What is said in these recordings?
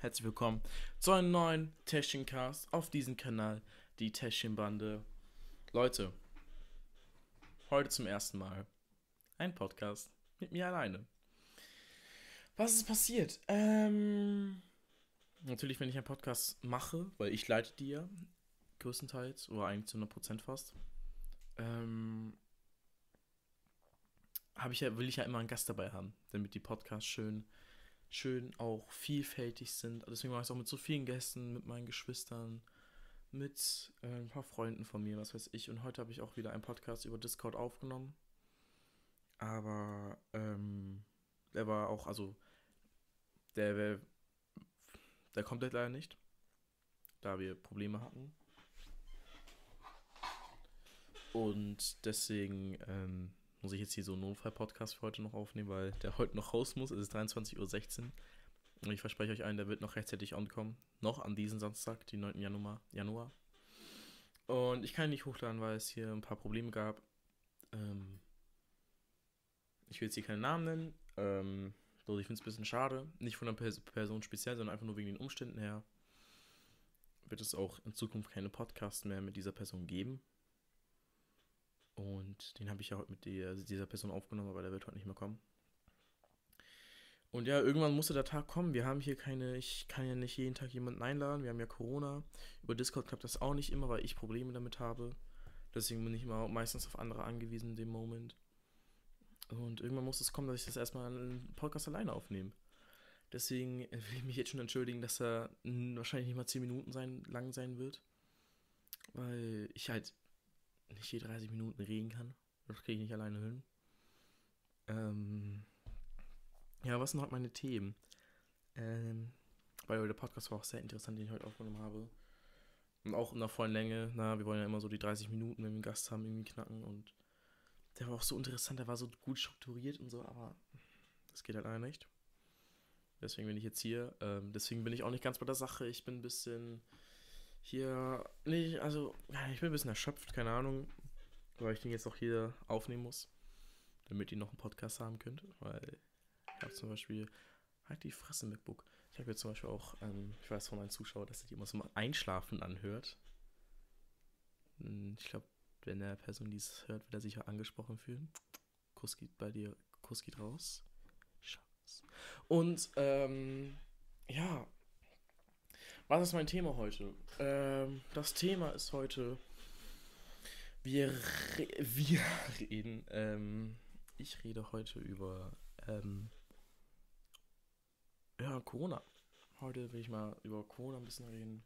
Herzlich willkommen zu einem neuen Täschchencast auf diesem Kanal, die Täschchenbande. Leute, heute zum ersten Mal ein Podcast mit mir alleine. Was ist passiert? Ähm, natürlich, wenn ich einen Podcast mache, weil ich leite die ja größtenteils oder eigentlich zu 100% fast, ähm, habe ich ja, will ich ja immer einen Gast dabei haben, damit die Podcasts schön, schön auch vielfältig sind. Deswegen mache ich es auch mit so vielen Gästen, mit meinen Geschwistern, mit äh, ein paar Freunden von mir, was weiß ich. Und heute habe ich auch wieder einen Podcast über Discord aufgenommen. Aber ähm, der war auch, also der, der kommt leider nicht, da wir Probleme hatten. Und deswegen ähm, muss ich jetzt hier so einen Notfall-Podcast für heute noch aufnehmen, weil der heute noch raus muss. Es ist 23.16 Uhr. Und ich verspreche euch einen, der wird noch rechtzeitig ankommen. Noch an diesem Samstag, den 9. Januar. Januar. Und ich kann ihn nicht hochladen, weil es hier ein paar Probleme gab. Ähm ich will jetzt hier keinen Namen nennen. Ähm also ich finde es ein bisschen schade. Nicht von der Person speziell, sondern einfach nur wegen den Umständen her. Wird es auch in Zukunft keine Podcasts mehr mit dieser Person geben. Und den habe ich ja heute mit der, dieser Person aufgenommen, aber der wird heute nicht mehr kommen. Und ja, irgendwann musste der Tag kommen. Wir haben hier keine, ich kann ja nicht jeden Tag jemanden einladen. Wir haben ja Corona. Über Discord klappt das auch nicht immer, weil ich Probleme damit habe. Deswegen bin ich immer meistens auf andere angewiesen in dem Moment. Und irgendwann muss es kommen, dass ich das erstmal einen Podcast alleine aufnehme. Deswegen will ich mich jetzt schon entschuldigen, dass er wahrscheinlich nicht mal 10 Minuten sein, lang sein wird. Weil ich halt nicht je 30 Minuten reden kann. Das kriege ich nicht alleine hin. Ähm, ja, was sind heute meine Themen? Ähm, weil der Podcast war auch sehr interessant, den ich heute aufgenommen habe. Und auch in der vollen Länge. Na, wir wollen ja immer so die 30 Minuten, wenn wir einen Gast haben, irgendwie knacken. Und der war auch so interessant, der war so gut strukturiert und so, aber das geht halt leider nicht. Deswegen bin ich jetzt hier. Ähm, deswegen bin ich auch nicht ganz bei der Sache. Ich bin ein bisschen hier nicht, also ich bin ein bisschen erschöpft, keine Ahnung, weil ich den jetzt auch hier aufnehmen muss, damit ihr noch einen Podcast haben könnt, weil ich habe zum Beispiel halt die Fresse MacBook. Ich habe jetzt zum Beispiel auch, ähm, ich weiß von meinen Zuschauern, dass die immer so mal einschlafen anhört. Hm, ich glaube, wenn der Person dies hört, wird er sich auch angesprochen fühlen. Kuss geht bei dir, Kuss geht raus. Schatz. Und, ähm, ja, was ist mein Thema heute? Ähm, das Thema ist heute, wir, re wir reden, ähm, ich rede heute über, ähm, ja, Corona. Heute will ich mal über Corona ein bisschen reden.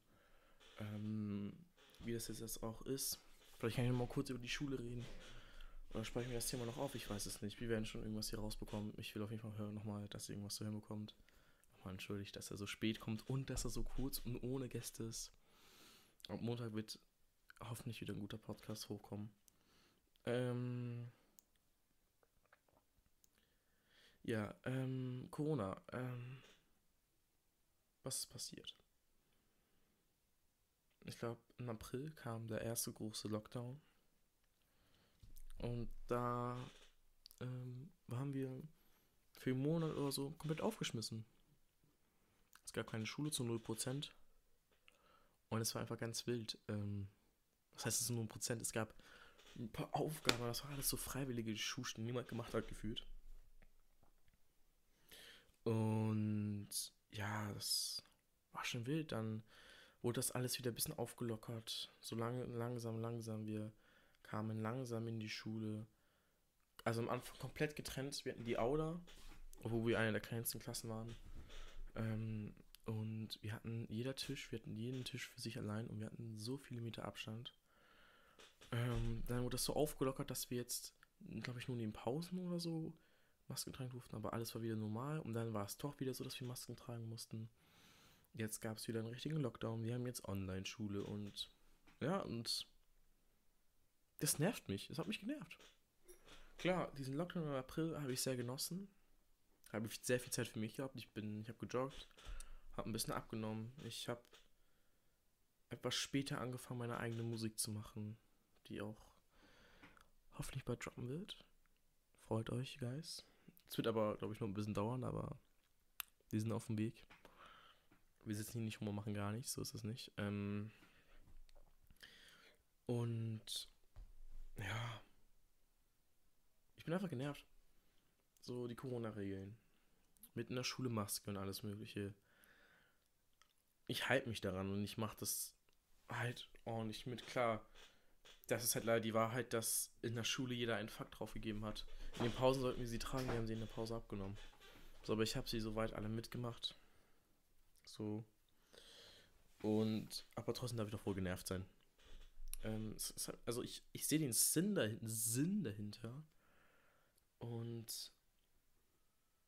Ähm, wie das jetzt auch ist. Vielleicht kann ich mal kurz über die Schule reden. Oder sprechen wir das Thema noch auf? Ich weiß es nicht. Wir werden schon irgendwas hier rausbekommen. Ich will auf jeden Fall hören nochmal, dass ihr irgendwas zu hören bekommt nochmal entschuldigt, dass er so spät kommt und dass er so kurz und ohne Gäste ist. Am Montag wird hoffentlich wieder ein guter Podcast hochkommen. Ähm ja, ähm, Corona. Ähm was ist passiert? Ich glaube, im April kam der erste große Lockdown. Und da ähm, waren wir für einen Monat oder so komplett aufgeschmissen. Es gab keine Schule zu 0%. Und es war einfach ganz wild. Ähm, was heißt es 0%? Es gab ein paar Aufgaben, das war alles so freiwillige die niemand gemacht hat, gefühlt. Und ja, das war schon wild. Dann wurde das alles wieder ein bisschen aufgelockert. So lang, langsam, langsam. Wir kamen langsam in die Schule. Also am Anfang komplett getrennt. Wir hatten die Aula, wo wir eine der kleinsten Klassen waren. Ähm, und wir hatten jeder Tisch, wir hatten jeden Tisch für sich allein und wir hatten so viele Meter Abstand. Ähm, dann wurde das so aufgelockert, dass wir jetzt, glaube ich, nur in den Pausen oder so Masken tragen durften, aber alles war wieder normal. Und dann war es doch wieder so, dass wir Masken tragen mussten. Jetzt gab es wieder einen richtigen Lockdown. Wir haben jetzt Online-Schule und ja, und das nervt mich. Das hat mich genervt. Klar, diesen Lockdown im April habe ich sehr genossen habe ich sehr viel Zeit für mich gehabt. Ich bin, ich habe gejoggt, habe ein bisschen abgenommen. Ich habe etwas später angefangen, meine eigene Musik zu machen, die auch hoffentlich bald droppen wird. Freut euch, Guys. Es wird aber, glaube ich, noch ein bisschen dauern, aber wir sind auf dem Weg. Wir sitzen hier nicht rum und machen gar nichts, so ist es nicht. Ähm und ja, ich bin einfach genervt. So die Corona-Regeln. Mit in der Schule Maske und alles Mögliche. Ich halte mich daran und ich mache das halt ordentlich mit. Klar, das ist halt leider die Wahrheit, dass in der Schule jeder einen Fakt draufgegeben hat. In den Pausen sollten wir sie tragen, wir haben sie in der Pause abgenommen. So, aber ich habe sie soweit alle mitgemacht. So. Und, aber trotzdem darf ich doch wohl genervt sein. Ähm, halt, also ich, ich sehe den Sinn, dahin, Sinn dahinter. Und,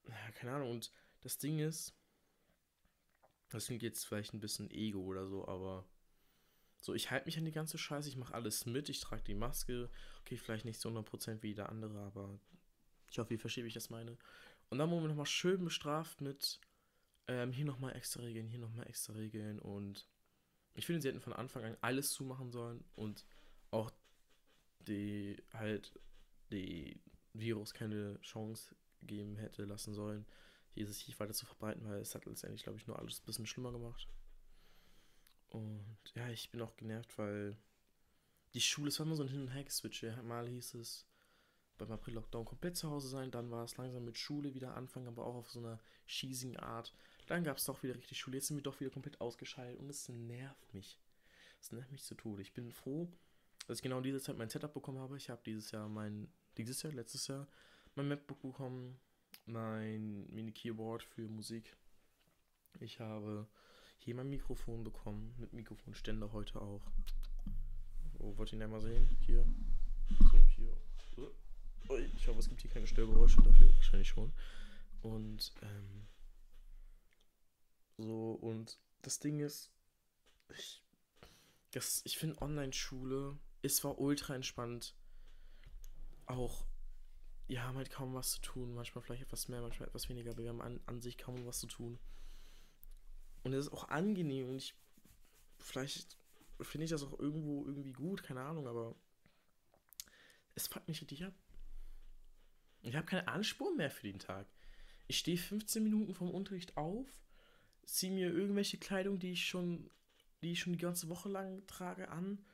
ja, keine Ahnung. Und das Ding ist, das klingt jetzt vielleicht ein bisschen Ego oder so, aber so, ich halte mich an die ganze Scheiße, ich mache alles mit, ich trage die Maske. Okay, vielleicht nicht so 100% wie jeder andere, aber ich hoffe, ihr versteht, wie ich das meine. Und dann wurden wir nochmal schön bestraft mit ähm, hier nochmal extra Regeln, hier nochmal extra Regeln. Und ich finde, sie hätten von Anfang an alles zumachen sollen und auch die halt die Virus keine Chance geben hätte lassen sollen, dieses Viech weiter zu verbreiten, weil es hat letztendlich, glaube ich, nur alles ein bisschen schlimmer gemacht. Und ja, ich bin auch genervt, weil die Schule, es war immer so ein Hin- und Her-Switch. Mal hieß es, beim April-Lockdown komplett zu Hause sein. Dann war es langsam mit Schule wieder anfangen, aber auch auf so einer cheesigen Art. Dann gab es doch wieder richtig Schule. Jetzt sind wir doch wieder komplett ausgeschaltet und es nervt mich. Es nervt mich zu Tode. Ich bin froh, dass ich genau in dieser Zeit mein Setup bekommen habe. Ich habe dieses Jahr mein, dieses Jahr, letztes Jahr, mein MacBook bekommen, mein Mini-Keyboard für Musik. Ich habe hier mein Mikrofon bekommen, mit Mikrofonständer heute auch. Oh, wollt ihr ihn einmal sehen? Hier. So, hier. Ich hoffe, es gibt hier keine Störgeräusche dafür. Wahrscheinlich schon. Und, ähm, so, und das Ding ist, ich, ich finde Online-Schule ist zwar ultra entspannt, auch, ja, haben halt kaum was zu tun, manchmal vielleicht etwas mehr, manchmal etwas weniger, aber wir haben an, an sich kaum was zu tun. Und es ist auch angenehm und ich, vielleicht finde ich das auch irgendwo irgendwie gut, keine Ahnung, aber es fuckt mich richtig ab. Ich habe keinen Anspruch mehr für den Tag. Ich stehe 15 Minuten vom Unterricht auf, ziehe mir irgendwelche Kleidung, die ich schon, die ich schon die ganze Woche lang trage, an,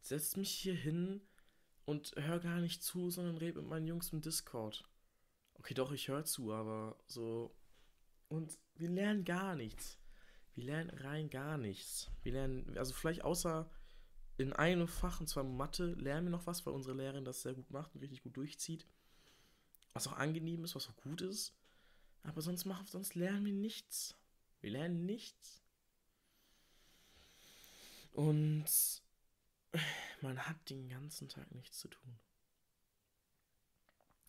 setze mich hier hin und höre gar nicht zu, sondern rede mit meinen Jungs im Discord. Okay, doch, ich höre zu, aber so. Und wir lernen gar nichts. Wir lernen rein gar nichts. Wir lernen, also vielleicht außer in einem Fach, und zwar Mathe, lernen wir noch was, weil unsere Lehrerin das sehr gut macht und richtig gut durchzieht was auch angenehm ist, was auch gut ist. Aber sonst, machen, sonst lernen wir nichts. Wir lernen nichts. Und man hat den ganzen Tag nichts zu tun.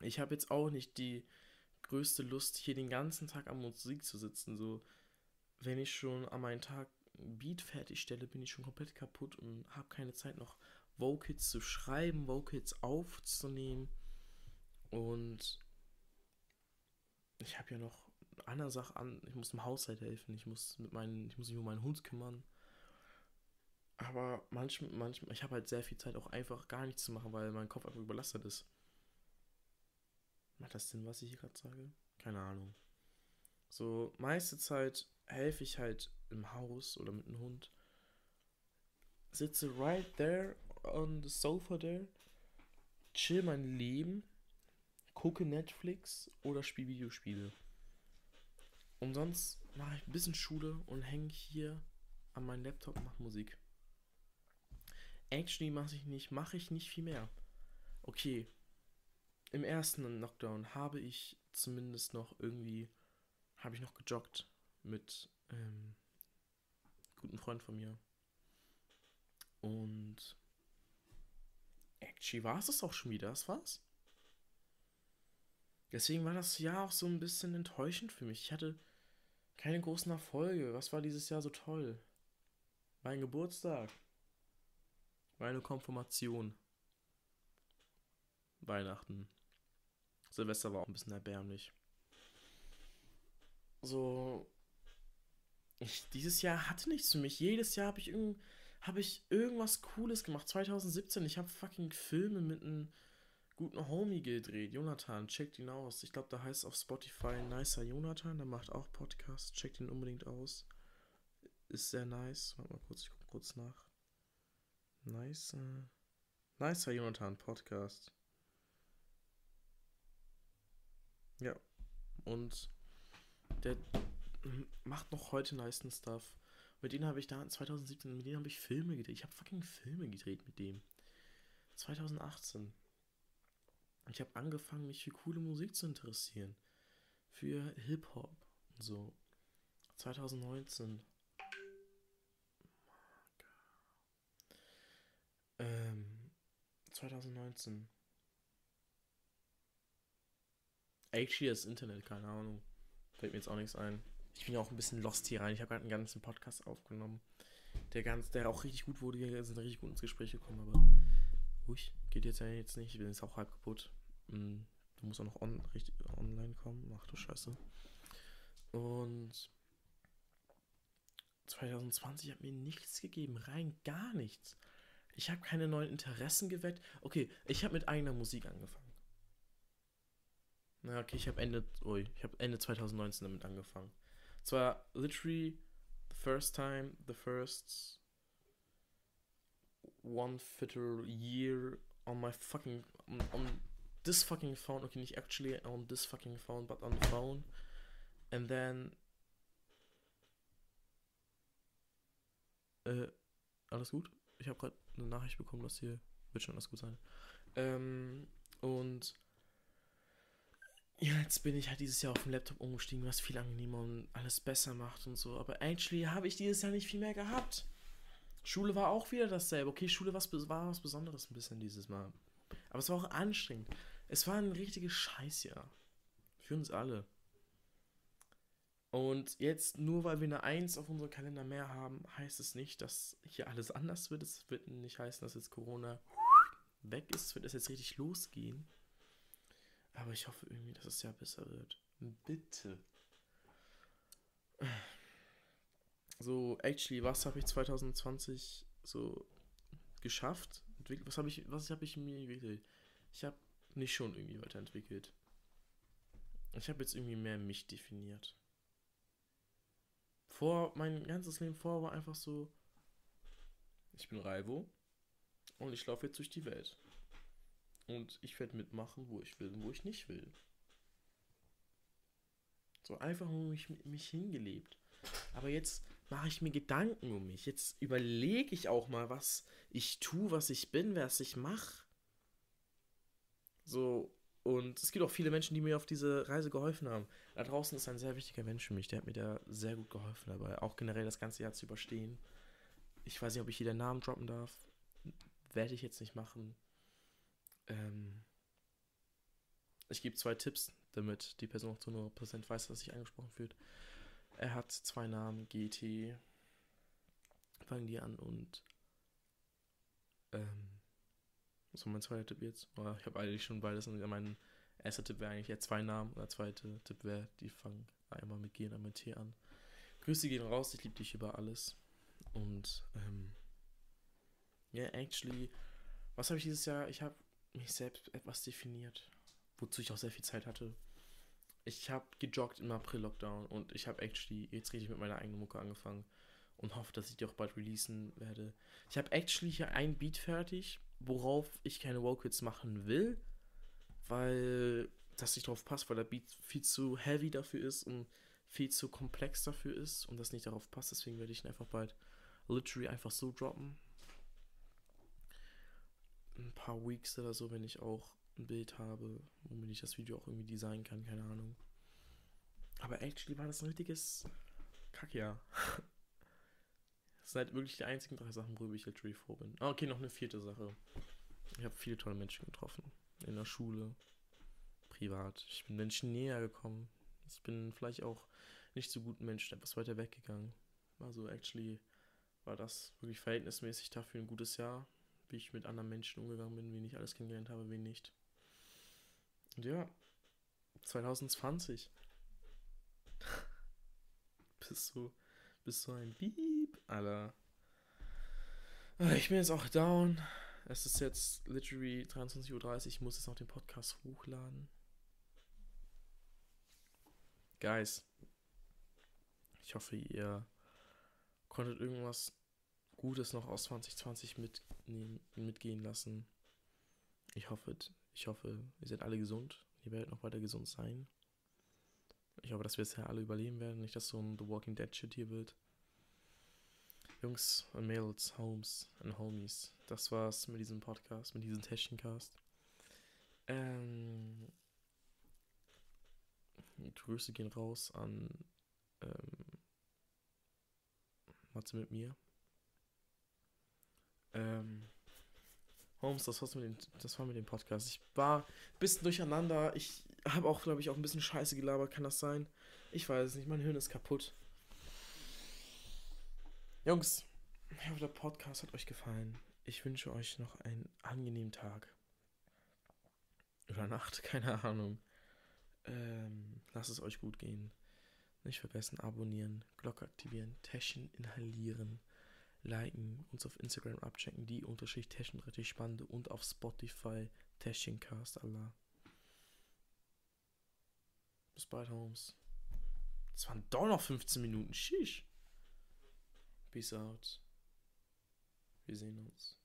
Ich habe jetzt auch nicht die größte Lust, hier den ganzen Tag am Musik zu sitzen. So, wenn ich schon an meinen Tag ein Beat fertigstelle, bin ich schon komplett kaputt und habe keine Zeit noch Vocals zu schreiben, Vocals aufzunehmen. Und ich habe ja noch andere Sachen an. Ich muss im Haushalt helfen. Ich muss mit meinen, ich muss mich um meinen Hund kümmern. Aber manchmal, manchmal, ich habe halt sehr viel Zeit auch einfach gar nichts zu machen, weil mein Kopf einfach überlastet ist. Macht das Sinn, was ich hier gerade sage? Keine Ahnung. So, meiste Zeit helfe ich halt im Haus oder mit dem Hund. Sitze right there on the sofa there. Chill mein Leben gucke Netflix oder spiele Videospiele. Und sonst mache ich ein bisschen Schule und hänge hier an meinem Laptop und mache Musik. Actually mache ich nicht, mache ich nicht viel mehr. Okay, im ersten Lockdown habe ich zumindest noch irgendwie, habe ich noch gejoggt mit ähm, guten Freund von mir. Und actually war es das auch schon wieder, das war's. Deswegen war das Jahr auch so ein bisschen enttäuschend für mich. Ich hatte keine großen Erfolge. Was war dieses Jahr so toll? Mein Geburtstag. Meine Konfirmation. Weihnachten. Silvester war auch ein bisschen erbärmlich. So. Ich, dieses Jahr hatte nichts für mich. Jedes Jahr habe ich, irgend, hab ich irgendwas Cooles gemacht. 2017, ich habe fucking Filme mit einem guten Homie gedreht, Jonathan. Checkt ihn aus. Ich glaube, da heißt auf Spotify Nicer Jonathan. Der macht auch Podcasts. Checkt ihn unbedingt aus. Ist sehr nice. Warte mal kurz, ich gucke kurz nach. Nice. Äh, nicer Jonathan Podcast. Ja. Und der macht noch heute nice Stuff. Mit denen habe ich da 2017, mit denen habe ich Filme gedreht. Ich habe fucking Filme gedreht mit dem. 2018. Ich habe angefangen, mich für coole Musik zu interessieren. Für Hip-Hop und so. 2019. 2019. Actually das Internet, keine Ahnung. Fällt mir jetzt auch nichts ein. Ich bin ja auch ein bisschen lost hier rein. Ich habe gerade einen ganzen Podcast aufgenommen. Der ganz, der auch richtig gut wurde. Wir sind richtig gut ins Gespräch gekommen, aber ruhig, geht jetzt ja jetzt nicht. Ich bin jetzt auch halb kaputt. Hm, du musst auch noch on, richtig, online kommen. Ach du Scheiße. Und 2020 hat mir nichts gegeben. Rein gar nichts. Ich habe keine neuen Interessen geweckt. Okay, ich habe mit eigener Musik angefangen. Na, okay, ich habe Ende, ui, ich habe Ende 2019 damit angefangen. Zwar literally the first time, the first one fitter year on my fucking on, on this fucking phone. Okay, nicht actually on this fucking phone, but on the phone. And then äh, alles gut? Ich habe gerade eine Nachricht bekommen, dass hier wird schon alles gut sein. Ähm, und ja, jetzt bin ich halt dieses Jahr auf den Laptop umgestiegen, was viel angenehmer und alles besser macht und so. Aber actually habe ich dieses Jahr nicht viel mehr gehabt. Schule war auch wieder dasselbe. Okay, Schule war was Besonderes ein bisschen dieses Mal. Aber es war auch anstrengend. Es war ein richtiges Scheißjahr. Für uns alle. Und jetzt, nur weil wir eine 1 auf unserem Kalender mehr haben, heißt es nicht, dass hier alles anders wird. Es wird nicht heißen, dass jetzt Corona weg ist. Es wird es jetzt richtig losgehen. Aber ich hoffe irgendwie, dass es ja besser wird. Bitte. So, actually, was habe ich 2020 so geschafft? Was habe ich, was habe ich mir entwickelt? Ich habe nicht schon irgendwie weiterentwickelt. Ich habe jetzt irgendwie mehr mich definiert. Vor, mein ganzes Leben vor war einfach so, ich bin Raivo und ich laufe jetzt durch die Welt. Und ich werde mitmachen, wo ich will und wo ich nicht will. So einfach nur mich, mich hingelebt. Aber jetzt mache ich mir Gedanken um mich. Jetzt überlege ich auch mal, was ich tue, was ich bin, was ich mache. So, und es gibt auch viele Menschen, die mir auf diese Reise geholfen haben. Da draußen ist ein sehr wichtiger Mensch für mich, der hat mir da sehr gut geholfen dabei, auch generell das ganze Jahr zu überstehen. Ich weiß nicht, ob ich hier den Namen droppen darf. Werde ich jetzt nicht machen. Ähm, ich gebe zwei Tipps, damit die Person auch zu 100% weiß, was sich angesprochen fühlt. Er hat zwei Namen, GT. Fangen die an und. Ähm, was war mein zweiter Tipp jetzt? Ich habe eigentlich schon beides. Mein erster Tipp wäre eigentlich ja zwei Namen. Und der zweite Tipp wäre, die fangen einmal mit G und einmal mit T an. Grüße gehen raus, ich liebe dich über alles. Und, ähm, ja, yeah, actually, was habe ich dieses Jahr? Ich habe mich selbst etwas definiert, wozu ich auch sehr viel Zeit hatte. Ich habe gejoggt im April-Lockdown und ich habe actually jetzt richtig mit meiner eigenen Mucke angefangen und hoffe, dass ich die auch bald releasen werde. Ich habe actually hier ein Beat fertig, worauf ich keine Vocals machen will, weil das nicht drauf passt, weil der Beat viel zu heavy dafür ist und viel zu komplex dafür ist und das nicht darauf passt. Deswegen werde ich ihn einfach bald literally einfach so droppen ein paar Weeks oder so, wenn ich auch ein Bild habe, womit ich das Video auch irgendwie designen kann, keine Ahnung. Aber actually war das ein richtiges Kackjahr. Das sind halt wirklich die einzigen drei Sachen, worüber ich literally froh bin. Ah, okay, noch eine vierte Sache. Ich habe viele tolle Menschen getroffen. In der Schule, privat. Ich bin Menschen näher gekommen. Ich bin vielleicht auch nicht so guten Menschen etwas weiter weggegangen. Also actually war das wirklich verhältnismäßig dafür ein gutes Jahr wie ich mit anderen Menschen umgegangen bin, wen ich alles kennengelernt habe, wen nicht. Und ja, 2020. bist du, bist du ein Beep, Alter. Ich bin jetzt auch down. Es ist jetzt literally 23.30 Uhr. Ich muss jetzt noch den Podcast hochladen. Guys, ich hoffe, ihr konntet irgendwas Gutes noch aus 2020 mitnehmen, mitgehen lassen. Ich hoffe, ich hoffe, ihr seid alle gesund. Ihr werdet noch weiter gesund sein. Ich hoffe, dass wir es ja alle überleben werden. Nicht, dass so ein The Walking Dead Shit hier wird. Jungs und Mädels, Homes und Homies, das war's mit diesem Podcast, mit diesem Täschchencast. Ähm, Grüße gehen raus an ähm, Matze mit mir. Ähm, Holmes, das, war's mit den, das war mit dem Podcast. Ich war ein bisschen durcheinander. Ich habe auch, glaube ich, auch ein bisschen Scheiße gelabert. Kann das sein? Ich weiß es nicht. Mein Hirn ist kaputt. Jungs, ich hoffe, der Podcast hat euch gefallen. Ich wünsche euch noch einen angenehmen Tag. Oder Nacht, keine Ahnung. Ähm, lasst es euch gut gehen. Nicht vergessen, abonnieren, Glocke aktivieren, Täschchen inhalieren, liken, uns auf Instagram abchecken, die Unterschicht Täschchen richtig spannende und auf Spotify Täschchencast, Allah. Bis bald, Holmes. Das waren doch noch 15 Minuten. Shish. Peace out. Wir sehen uns.